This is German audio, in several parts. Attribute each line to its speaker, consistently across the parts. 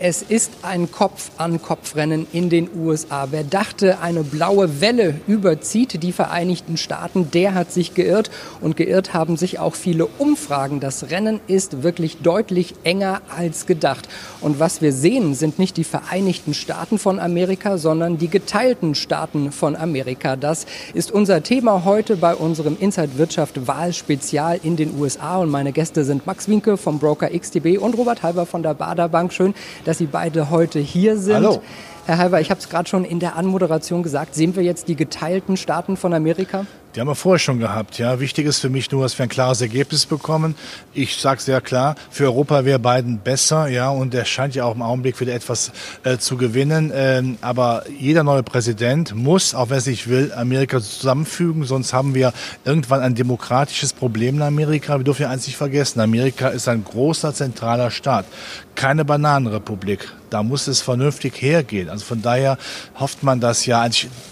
Speaker 1: Es ist ein Kopf-an-Kopf-Rennen in den USA. Wer dachte, eine blaue Welle überzieht die Vereinigten Staaten, der hat sich geirrt. Und geirrt haben sich auch viele Umfragen. Das Rennen ist wirklich deutlich enger als gedacht. Und was wir sehen, sind nicht die Vereinigten Staaten von Amerika, sondern die geteilten Staaten von Amerika. Das ist unser Thema heute bei unserem Inside Wirtschaft Wahlspezial in den USA. Und meine Gäste sind Max Winke vom Broker XTB und Robert Halber von der Bader Bank. Schön, dass Sie beide heute hier sind.
Speaker 2: Hallo.
Speaker 1: Herr Halber, ich habe es gerade schon in der Anmoderation gesagt. Sehen wir jetzt die geteilten Staaten von Amerika?
Speaker 2: Die haben wir vorher schon gehabt. Ja, wichtig ist für mich nur, dass wir ein klares Ergebnis bekommen. Ich sage sehr klar, für Europa wäre Biden besser. Ja, und er scheint ja auch im Augenblick wieder etwas äh, zu gewinnen. Ähm, aber jeder neue Präsident muss, auch wenn er sich will, Amerika zusammenfügen. Sonst haben wir irgendwann ein demokratisches Problem in Amerika. Wir dürfen ja eins nicht vergessen: Amerika ist ein großer zentraler Staat, keine Bananenrepublik. Da muss es vernünftig hergehen. Also von daher hofft man, dass ja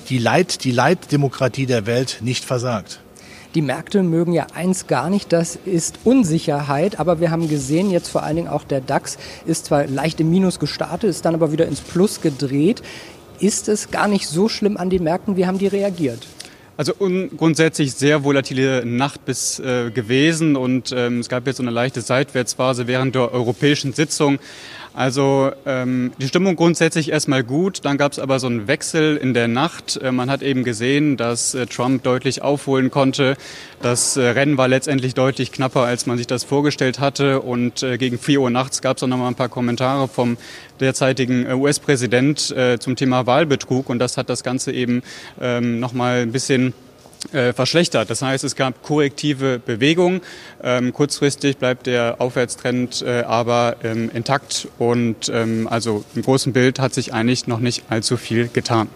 Speaker 2: die Leit, die Leitdemokratie der Welt nicht versagt.
Speaker 1: Die Märkte mögen ja eins gar nicht, das ist Unsicherheit. Aber wir haben gesehen, jetzt vor allen Dingen auch der DAX ist zwar leicht im Minus gestartet, ist dann aber wieder ins Plus gedreht. Ist es gar nicht so schlimm an den Märkten? Wie haben die reagiert?
Speaker 3: Also grundsätzlich sehr volatile Nacht bis äh, gewesen und ähm, es gab jetzt so eine leichte Seitwärtsphase während der europäischen Sitzung. Also ähm, die Stimmung grundsätzlich erstmal gut, dann gab es aber so einen Wechsel in der Nacht. Äh, man hat eben gesehen, dass äh, Trump deutlich aufholen konnte. Das äh, Rennen war letztendlich deutlich knapper, als man sich das vorgestellt hatte. Und äh, gegen 4 Uhr nachts gab es auch noch mal ein paar Kommentare vom derzeitigen äh, US-Präsident äh, zum Thema Wahlbetrug. Und das hat das Ganze eben ähm, noch mal ein bisschen äh, verschlechtert. Das heißt, es gab korrektive Bewegungen. Ähm, kurzfristig bleibt der Aufwärtstrend äh, aber ähm, intakt und ähm, also im großen Bild hat sich eigentlich noch nicht allzu viel getan.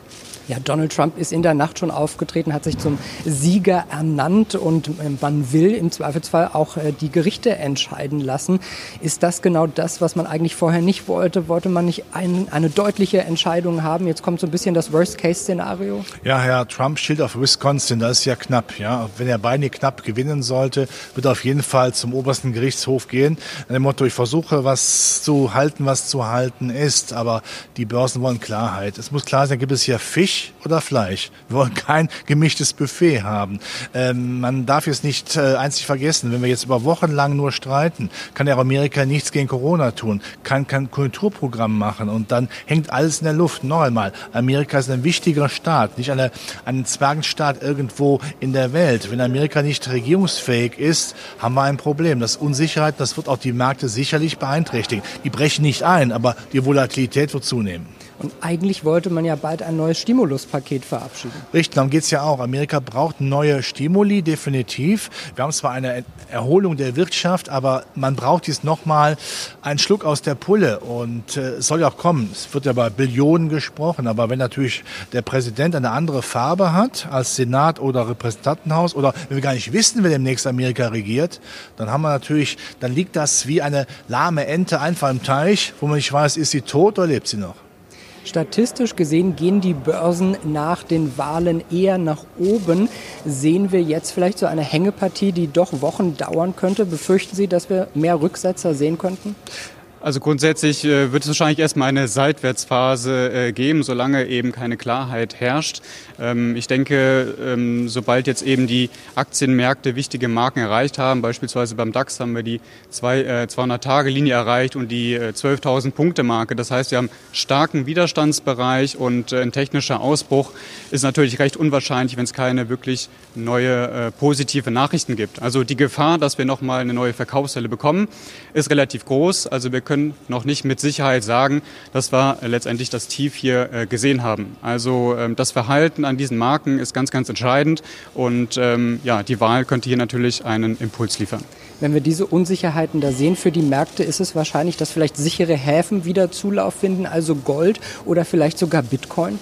Speaker 1: Ja, Donald Trump ist in der Nacht schon aufgetreten, hat sich zum Sieger ernannt und ähm, man will im Zweifelsfall auch äh, die Gerichte entscheiden lassen. Ist das genau das, was man eigentlich vorher nicht wollte? Wollte man nicht ein, eine deutliche Entscheidung haben? Jetzt kommt so ein bisschen das Worst-Case-Szenario.
Speaker 2: Ja, Herr Trump schielt auf Wisconsin, das ist ja knapp. Ja, wenn er beide knapp gewinnen sollte, wird er auf jeden Fall zum obersten Gerichtshof gehen. Nach dem Motto, ich versuche was zu halten, was zu halten ist, aber die Börsen wollen Klarheit. Es muss klar sein, gibt es hier Fisch Fisch oder Fleisch. Wir wollen kein gemischtes Buffet haben. Ähm, man darf jetzt nicht äh, nicht vergessen, wenn wir jetzt über Wochen lang nur streiten, kann der Amerika nichts gegen Corona tun, kann kein Kulturprogramm machen und dann hängt alles in der Luft. Noch einmal, Amerika ist ein wichtiger Staat, nicht eine, ein Zwergenstaat irgendwo in der Welt. Wenn Amerika nicht regierungsfähig ist, haben wir ein Problem. Das Unsicherheit, das wird auch die Märkte sicherlich beeinträchtigen. Die brechen nicht ein, aber die Volatilität wird zunehmen.
Speaker 1: Und eigentlich wollte man ja bald ein neues Stimuluspaket verabschieden.
Speaker 2: Richtig, darum geht es ja auch. Amerika braucht neue Stimuli, definitiv. Wir haben zwar eine Erholung der Wirtschaft, aber man braucht jetzt nochmal einen Schluck aus der Pulle. Und äh, es soll ja auch kommen. Es wird ja bei Billionen gesprochen. Aber wenn natürlich der Präsident eine andere Farbe hat als Senat oder Repräsentantenhaus oder wenn wir gar nicht wissen, wer demnächst Amerika regiert, dann haben wir natürlich, dann liegt das wie eine lahme Ente einfach im Teich, wo man nicht weiß, ist sie tot oder lebt sie noch.
Speaker 1: Statistisch gesehen gehen die Börsen nach den Wahlen eher nach oben. Sehen wir jetzt vielleicht so eine Hängepartie, die doch Wochen dauern könnte? Befürchten Sie, dass wir mehr Rücksetzer sehen könnten?
Speaker 3: Also grundsätzlich äh, wird es wahrscheinlich erstmal eine Seitwärtsphase äh, geben, solange eben keine Klarheit herrscht. Ähm, ich denke, ähm, sobald jetzt eben die Aktienmärkte wichtige Marken erreicht haben, beispielsweise beim DAX haben wir die 200-Tage-Linie äh, erreicht und die 12.000 Punkte-Marke. Das heißt, wir haben starken Widerstandsbereich und ein technischer Ausbruch ist natürlich recht unwahrscheinlich, wenn es keine wirklich neue positive Nachrichten gibt. Also die Gefahr, dass wir nochmal eine neue Verkaufswelle bekommen, ist relativ groß. Also wir können noch nicht mit Sicherheit sagen, dass wir letztendlich das Tief hier äh, gesehen haben. Also ähm, das Verhalten an diesen Marken ist ganz, ganz entscheidend und ähm, ja, die Wahl könnte hier natürlich einen Impuls liefern.
Speaker 1: Wenn wir diese Unsicherheiten da sehen für die Märkte, ist es wahrscheinlich, dass vielleicht sichere Häfen wieder Zulauf finden, also Gold oder vielleicht sogar Bitcoin?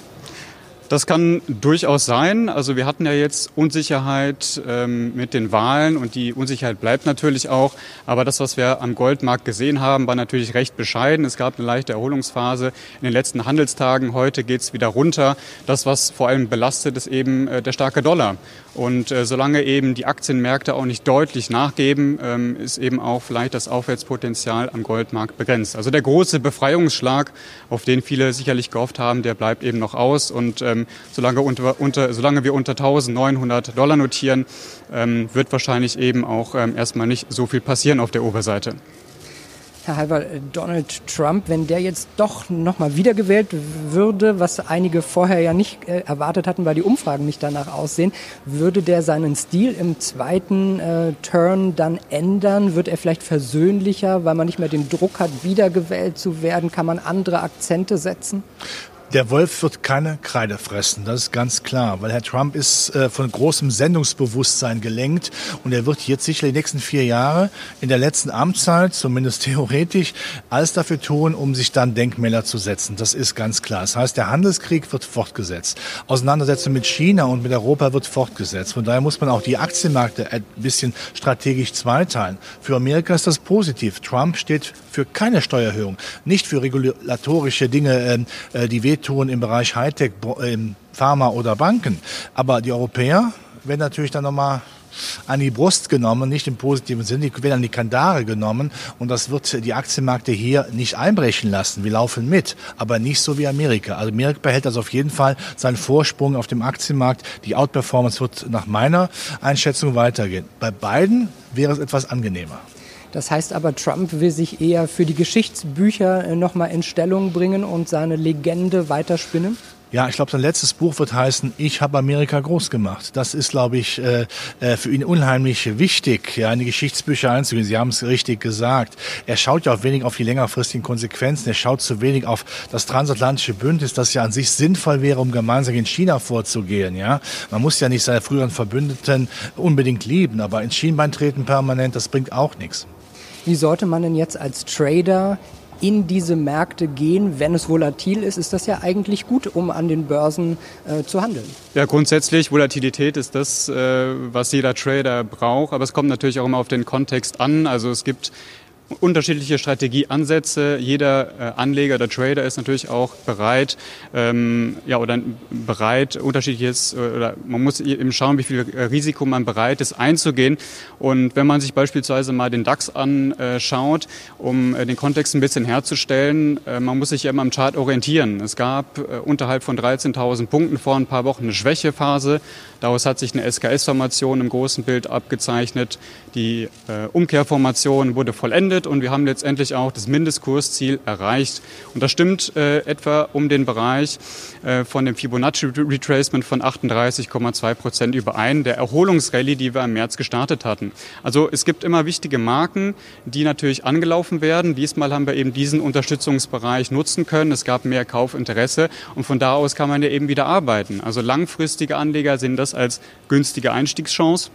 Speaker 3: Das kann durchaus sein. Also wir hatten ja jetzt Unsicherheit ähm, mit den Wahlen und die Unsicherheit bleibt natürlich auch. Aber das, was wir am Goldmarkt gesehen haben, war natürlich recht bescheiden. Es gab eine leichte Erholungsphase in den letzten Handelstagen. Heute geht es wieder runter. Das, was vor allem belastet, ist eben äh, der starke Dollar. Und äh, solange eben die Aktienmärkte auch nicht deutlich nachgeben, ähm, ist eben auch vielleicht das Aufwärtspotenzial am Goldmarkt begrenzt. Also der große Befreiungsschlag, auf den viele sicherlich gehofft haben, der bleibt eben noch aus. Und ähm, solange, unter, unter, solange wir unter 1900 Dollar notieren, ähm, wird wahrscheinlich eben auch ähm, erstmal nicht so viel passieren auf der Oberseite.
Speaker 1: Herr Halber, äh, Donald Trump, wenn der jetzt doch nochmal wiedergewählt würde, was einige vorher ja nicht äh, erwartet hatten, weil die Umfragen nicht danach aussehen, würde der seinen Stil im zweiten äh, Turn dann ändern? Wird er vielleicht versöhnlicher, weil man nicht mehr den Druck hat, wiedergewählt zu werden? Kann man andere Akzente setzen?
Speaker 2: Der Wolf wird keine Kreide fressen, das ist ganz klar, weil Herr Trump ist äh, von großem Sendungsbewusstsein gelenkt und er wird jetzt sicher die nächsten vier Jahre in der letzten Amtszeit, zumindest theoretisch, alles dafür tun, um sich dann Denkmäler zu setzen. Das ist ganz klar. Das heißt, der Handelskrieg wird fortgesetzt. Auseinandersetzung mit China und mit Europa wird fortgesetzt. Von daher muss man auch die Aktienmärkte ein bisschen strategisch zweiteilen. Für Amerika ist das positiv. Trump steht für keine Steuererhöhung, nicht für regulatorische Dinge, ähm, äh, die wehtun tun im Bereich Hightech, Pharma oder Banken. Aber die Europäer werden natürlich dann nochmal an die Brust genommen, nicht im positiven Sinne, die werden an die Kandare genommen und das wird die Aktienmärkte hier nicht einbrechen lassen. Wir laufen mit, aber nicht so wie Amerika. Also Amerika behält das auf jeden Fall seinen Vorsprung auf dem Aktienmarkt. Die Outperformance wird nach meiner Einschätzung weitergehen. Bei beiden wäre es etwas angenehmer.
Speaker 1: Das heißt aber, Trump will sich eher für die Geschichtsbücher äh, nochmal in Stellung bringen und seine Legende weiterspinnen?
Speaker 2: Ja, ich glaube, sein letztes Buch wird heißen, ich habe Amerika groß gemacht. Das ist, glaube ich, äh, äh, für ihn unheimlich wichtig, ja, in die Geschichtsbücher einzugehen. Sie haben es richtig gesagt. Er schaut ja auch wenig auf die längerfristigen Konsequenzen. Er schaut zu wenig auf das transatlantische Bündnis, das ja an sich sinnvoll wäre, um gemeinsam in China vorzugehen. Ja, man muss ja nicht seine früheren Verbündeten unbedingt lieben, aber ins Schienbein treten permanent, das bringt auch nichts.
Speaker 1: Wie sollte man denn jetzt als Trader in diese Märkte gehen, wenn es volatil ist, ist das ja eigentlich gut, um an den Börsen äh, zu handeln.
Speaker 3: Ja, grundsätzlich, Volatilität ist das, äh, was jeder Trader braucht, aber es kommt natürlich auch immer auf den Kontext an. Also es gibt unterschiedliche Strategieansätze. Jeder äh, Anleger oder Trader ist natürlich auch bereit, ähm, ja, oder bereit, unterschiedliches, äh, oder man muss eben schauen, wie viel äh, Risiko man bereit ist einzugehen. Und wenn man sich beispielsweise mal den DAX anschaut, um den Kontext ein bisschen herzustellen, man muss sich immer am Chart orientieren. Es gab unterhalb von 13.000 Punkten vor ein paar Wochen eine Schwächephase. Daraus hat sich eine SKS-Formation im großen Bild abgezeichnet. Die Umkehrformation wurde vollendet und wir haben letztendlich auch das Mindestkursziel erreicht. Und das stimmt äh, etwa um den Bereich äh, von dem Fibonacci Retracement von 38,2 Prozent überein, der Erholungsrallye, die wir im März gestartet hatten. Also es gibt immer wichtige Marken, die natürlich angelaufen werden. Diesmal haben wir eben diesen Unterstützungsbereich nutzen können. Es gab mehr Kaufinteresse und von da aus kann man ja eben wieder arbeiten. Also langfristige Anleger sehen als günstige Einstiegschance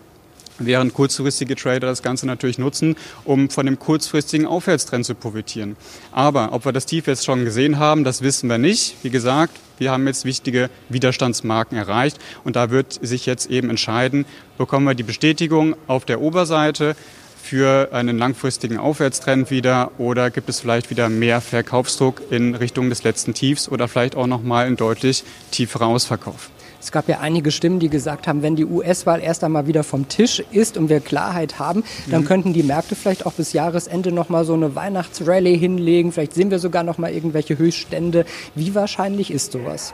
Speaker 3: während kurzfristige Trader das Ganze natürlich nutzen, um von dem kurzfristigen Aufwärtstrend zu profitieren. Aber ob wir das Tief jetzt schon gesehen haben, das wissen wir nicht. Wie gesagt, wir haben jetzt wichtige Widerstandsmarken erreicht und da wird sich jetzt eben entscheiden, bekommen wir die Bestätigung auf der Oberseite für einen langfristigen Aufwärtstrend wieder oder gibt es vielleicht wieder mehr Verkaufsdruck in Richtung des letzten Tiefs oder vielleicht auch nochmal einen deutlich tieferen Ausverkauf.
Speaker 1: Es gab ja einige Stimmen, die gesagt haben, wenn die US-Wahl erst einmal wieder vom Tisch ist und wir Klarheit haben, dann mhm. könnten die Märkte vielleicht auch bis Jahresende noch mal so eine Weihnachtsrallye hinlegen. Vielleicht sehen wir sogar noch mal irgendwelche Höchststände. Wie wahrscheinlich ist sowas?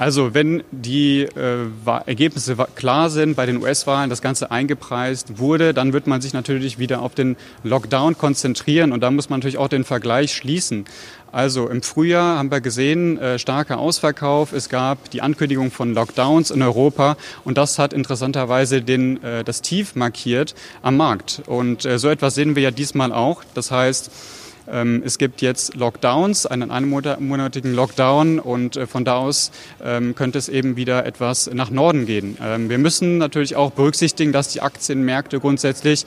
Speaker 3: Also wenn die äh, Ergebnisse klar sind bei den US-Wahlen, das Ganze eingepreist wurde, dann wird man sich natürlich wieder auf den Lockdown konzentrieren und da muss man natürlich auch den Vergleich schließen. Also im Frühjahr haben wir gesehen, äh, starker Ausverkauf. Es gab die Ankündigung von Lockdowns in Europa und das hat interessanterweise den, äh, das Tief markiert am Markt. Und äh, so etwas sehen wir ja diesmal auch. Das heißt, es gibt jetzt Lockdowns, einen einmonatigen Lockdown und äh, von da aus ähm, könnte es eben wieder etwas nach Norden gehen. Ähm, wir müssen natürlich auch berücksichtigen, dass die Aktienmärkte grundsätzlich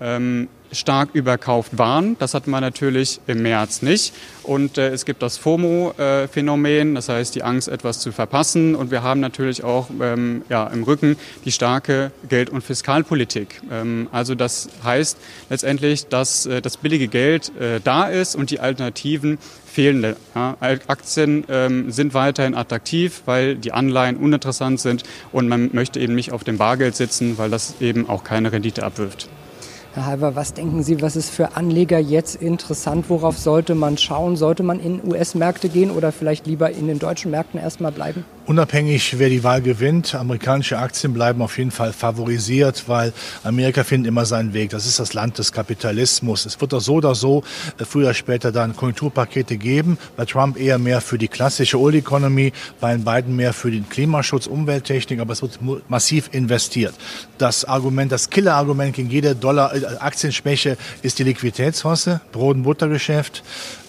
Speaker 3: ähm, stark überkauft waren. Das hatten wir natürlich im März nicht. Und äh, es gibt das FOMO-Phänomen, das heißt die Angst, etwas zu verpassen. Und wir haben natürlich auch ähm, ja, im Rücken die starke Geld- und Fiskalpolitik. Ähm, also das heißt letztendlich, dass äh, das billige Geld äh, da ist und die Alternativen fehlende. Ja, Aktien ähm, sind weiterhin attraktiv, weil die Anleihen uninteressant sind und man möchte eben nicht auf dem Bargeld sitzen, weil das eben auch keine Rendite abwirft.
Speaker 1: Herr Halber, was denken Sie, was ist für Anleger jetzt interessant? Worauf sollte man schauen? Sollte man in US-Märkte gehen oder vielleicht lieber in den deutschen Märkten erstmal bleiben?
Speaker 2: Unabhängig, wer die Wahl gewinnt, amerikanische Aktien bleiben auf jeden Fall favorisiert, weil Amerika findet immer seinen Weg. Das ist das Land des Kapitalismus. Es wird doch so oder so äh, früher oder später dann Konjunkturpakete geben. Bei Trump eher mehr für die klassische Old Economy, bei den beiden mehr für den Klimaschutz, Umwelttechnik, aber es wird massiv investiert. Das Argument, das Killerargument gegen jede Dollar äh, Aktienschwäche ist die Liquiditätshosse, Brot- und Buttergeschäft.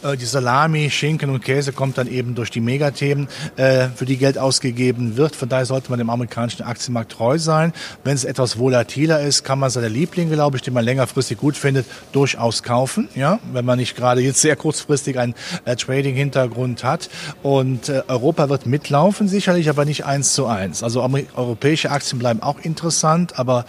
Speaker 2: Äh, die Salami, Schinken und Käse kommt dann eben durch die Megathemen, äh, für die Geld ausgegeben wird. Von daher sollte man dem amerikanischen Aktienmarkt treu sein. Wenn es etwas volatiler ist, kann man seine Lieblinge, glaube ich, die man längerfristig gut findet, durchaus kaufen. Ja, wenn man nicht gerade jetzt sehr kurzfristig einen äh, Trading-Hintergrund hat. Und Europa wird mitlaufen, sicherlich, aber nicht eins zu eins. Also europäische Aktien bleiben auch interessant, aber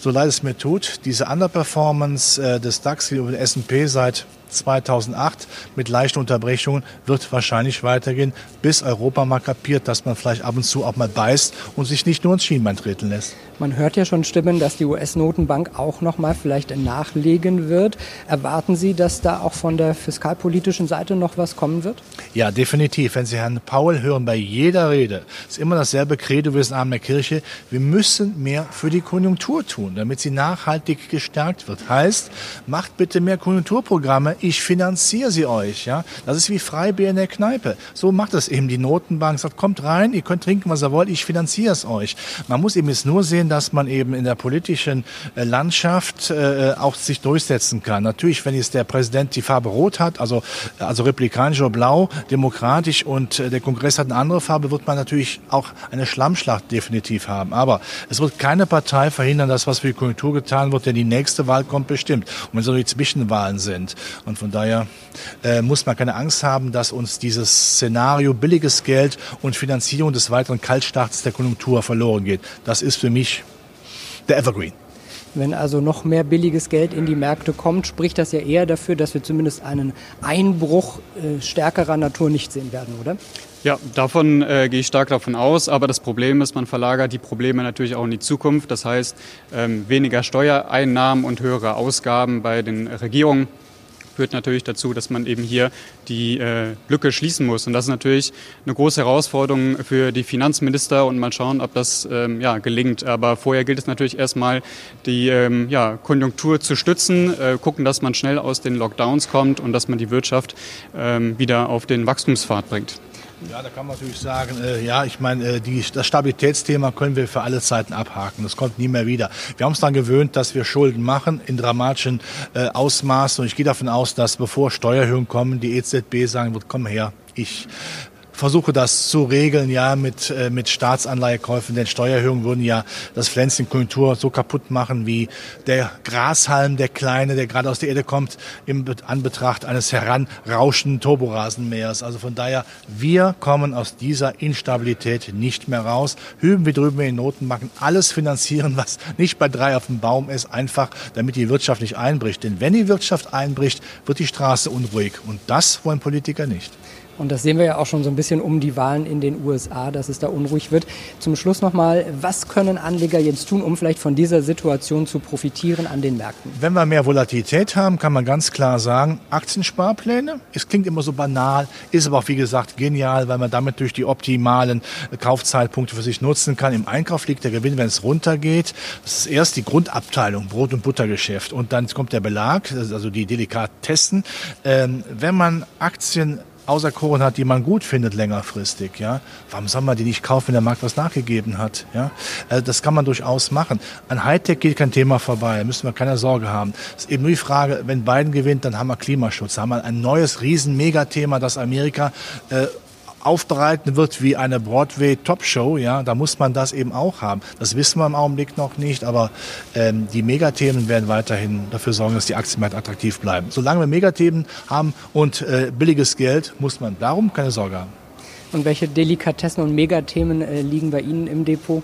Speaker 2: so leid es mir tut, diese Underperformance des DAX über den S&P seit 2008 mit leichten Unterbrechungen wird wahrscheinlich weitergehen, bis Europa mal kapiert, dass man vielleicht ab und zu auch mal beißt und sich nicht nur ins Schienbein treten lässt.
Speaker 1: Man hört ja schon Stimmen, dass die US-Notenbank auch noch mal vielleicht nachlegen wird. Erwarten Sie, dass da auch von der fiskalpolitischen Seite noch was kommen wird?
Speaker 2: Ja, definitiv. Wenn Sie Herrn Paul hören, bei jeder Rede ist immer dasselbe Credo wie das Abend der Kirche. Wir müssen mehr für die Konjunktur tun, damit sie nachhaltig gestärkt wird. Heißt, macht bitte mehr Konjunkturprogramme ich finanziere sie euch. Ja, Das ist wie Freibier in der Kneipe. So macht es eben die Notenbank. Sagt, kommt rein, ihr könnt trinken, was ihr wollt, ich finanziere es euch. Man muss eben jetzt nur sehen, dass man eben in der politischen äh, Landschaft äh, auch sich durchsetzen kann. Natürlich, wenn jetzt der Präsident die Farbe Rot hat, also, also republikanisch oder blau, demokratisch und äh, der Kongress hat eine andere Farbe, wird man natürlich auch eine Schlammschlacht definitiv haben. Aber es wird keine Partei verhindern, dass was für die Konjunktur getan wird, denn die nächste Wahl kommt bestimmt. Und wenn so die Zwischenwahlen sind. Und und von daher äh, muss man keine Angst haben, dass uns dieses Szenario billiges Geld und Finanzierung des weiteren Kaltstarts der Konjunktur verloren geht. Das ist für mich der Evergreen.
Speaker 1: Wenn also noch mehr billiges Geld in die Märkte kommt, spricht das ja eher dafür, dass wir zumindest einen Einbruch äh, stärkerer Natur nicht sehen werden, oder?
Speaker 3: Ja, davon äh, gehe ich stark davon aus. Aber das Problem ist, man verlagert die Probleme natürlich auch in die Zukunft. Das heißt, ähm, weniger Steuereinnahmen und höhere Ausgaben bei den Regierungen führt natürlich dazu, dass man eben hier die äh, Lücke schließen muss. Und das ist natürlich eine große Herausforderung für die Finanzminister und mal schauen, ob das ähm, ja, gelingt. Aber vorher gilt es natürlich erstmal, die ähm, ja, Konjunktur zu stützen, äh, gucken, dass man schnell aus den Lockdowns kommt und dass man die Wirtschaft ähm, wieder auf den Wachstumspfad bringt.
Speaker 2: Ja, da kann man natürlich sagen, äh, ja, ich meine, äh, die, das Stabilitätsthema können wir für alle Zeiten abhaken. Das kommt nie mehr wieder. Wir haben uns daran gewöhnt, dass wir Schulden machen in dramatischen äh, Ausmaßen. Und ich gehe davon aus, dass bevor Steuererhöhungen kommen, die EZB sagen wird, komm her, ich versuche das zu regeln, ja, mit, äh, mit Staatsanleihekäufen, denn Steuererhöhungen würden ja das Pflänzchen Konjunktur so kaputt machen wie der Grashalm, der kleine, der gerade aus der Erde kommt, im Anbetracht eines heranrauschenden Turborasenmähers. Also von daher, wir kommen aus dieser Instabilität nicht mehr raus. Hüben wir drüben in den Notenbanken alles finanzieren, was nicht bei drei auf dem Baum ist, einfach damit die Wirtschaft nicht einbricht. Denn wenn die Wirtschaft einbricht, wird die Straße unruhig. Und das wollen Politiker nicht.
Speaker 1: Und das sehen wir ja auch schon so ein bisschen um die Wahlen in den USA, dass es da unruhig wird. Zum Schluss nochmal, was können Anleger jetzt tun, um vielleicht von dieser Situation zu profitieren an den Märkten?
Speaker 2: Wenn wir mehr Volatilität haben, kann man ganz klar sagen, Aktiensparpläne. Es klingt immer so banal, ist aber auch wie gesagt genial, weil man damit durch die optimalen Kaufzeitpunkte für sich nutzen kann. Im Einkauf liegt der Gewinn, wenn es runtergeht. Das ist erst die Grundabteilung, Brot- und Buttergeschäft. Und dann kommt der Belag, also die Delikatessen. Ähm, wenn man Aktien auserkoren hat, die man gut findet längerfristig, ja, warum soll man die nicht kaufen, wenn der Markt was nachgegeben hat, ja? Also das kann man durchaus machen. An Hightech geht kein Thema vorbei, da müssen wir keine Sorge haben. Es ist eben nur die Frage, wenn Biden gewinnt, dann haben wir Klimaschutz, haben wir ein neues riesen Megathema, das Amerika äh, aufbereiten wird wie eine Broadway-Top-Show, ja, da muss man das eben auch haben. Das wissen wir im Augenblick noch nicht, aber ähm, die Megathemen werden weiterhin dafür sorgen, dass die Aktienmärkte attraktiv bleiben. Solange wir Megathemen haben und äh, billiges Geld, muss man darum keine Sorge haben.
Speaker 1: Und welche Delikatessen und Megathemen äh, liegen bei Ihnen im Depot?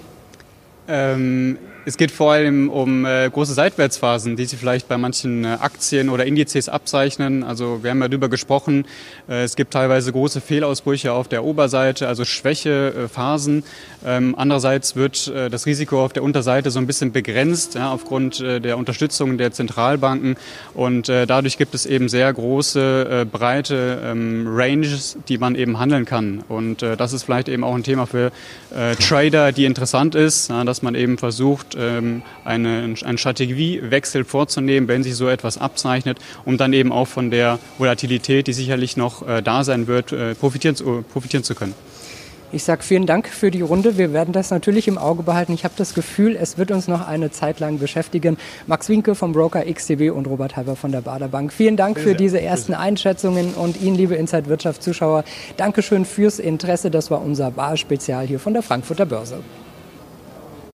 Speaker 3: Ähm, es geht vor allem um äh, große Seitwärtsphasen, die sich vielleicht bei manchen äh, Aktien oder Indizes abzeichnen. Also wir haben ja darüber gesprochen, äh, es gibt teilweise große Fehlausbrüche auf der Oberseite, also Schwächephasen. Ähm, andererseits wird äh, das Risiko auf der Unterseite so ein bisschen begrenzt ja, aufgrund äh, der Unterstützung der Zentralbanken. Und äh, dadurch gibt es eben sehr große, breite ähm, Ranges, die man eben handeln kann. Und das ist vielleicht eben auch ein Thema für Trader, die interessant ist, ja, dass man eben versucht, ähm, eine, einen Strategiewechsel vorzunehmen, wenn sich so etwas abzeichnet, um dann eben auch von der Volatilität, die sicherlich noch äh, da sein wird, äh, profitieren, profitieren zu können.
Speaker 1: Ich sage vielen Dank für die Runde. Wir werden das natürlich im Auge behalten. Ich habe das Gefühl, es wird uns noch eine Zeit lang beschäftigen. Max Winke vom Broker XTB und Robert Halber von der Bader Bank. Vielen Dank für diese ersten Einschätzungen und Ihnen, liebe Inside Wirtschaft Zuschauer, Dankeschön fürs Interesse. Das war unser Wahlspezial hier von der Frankfurter Börse.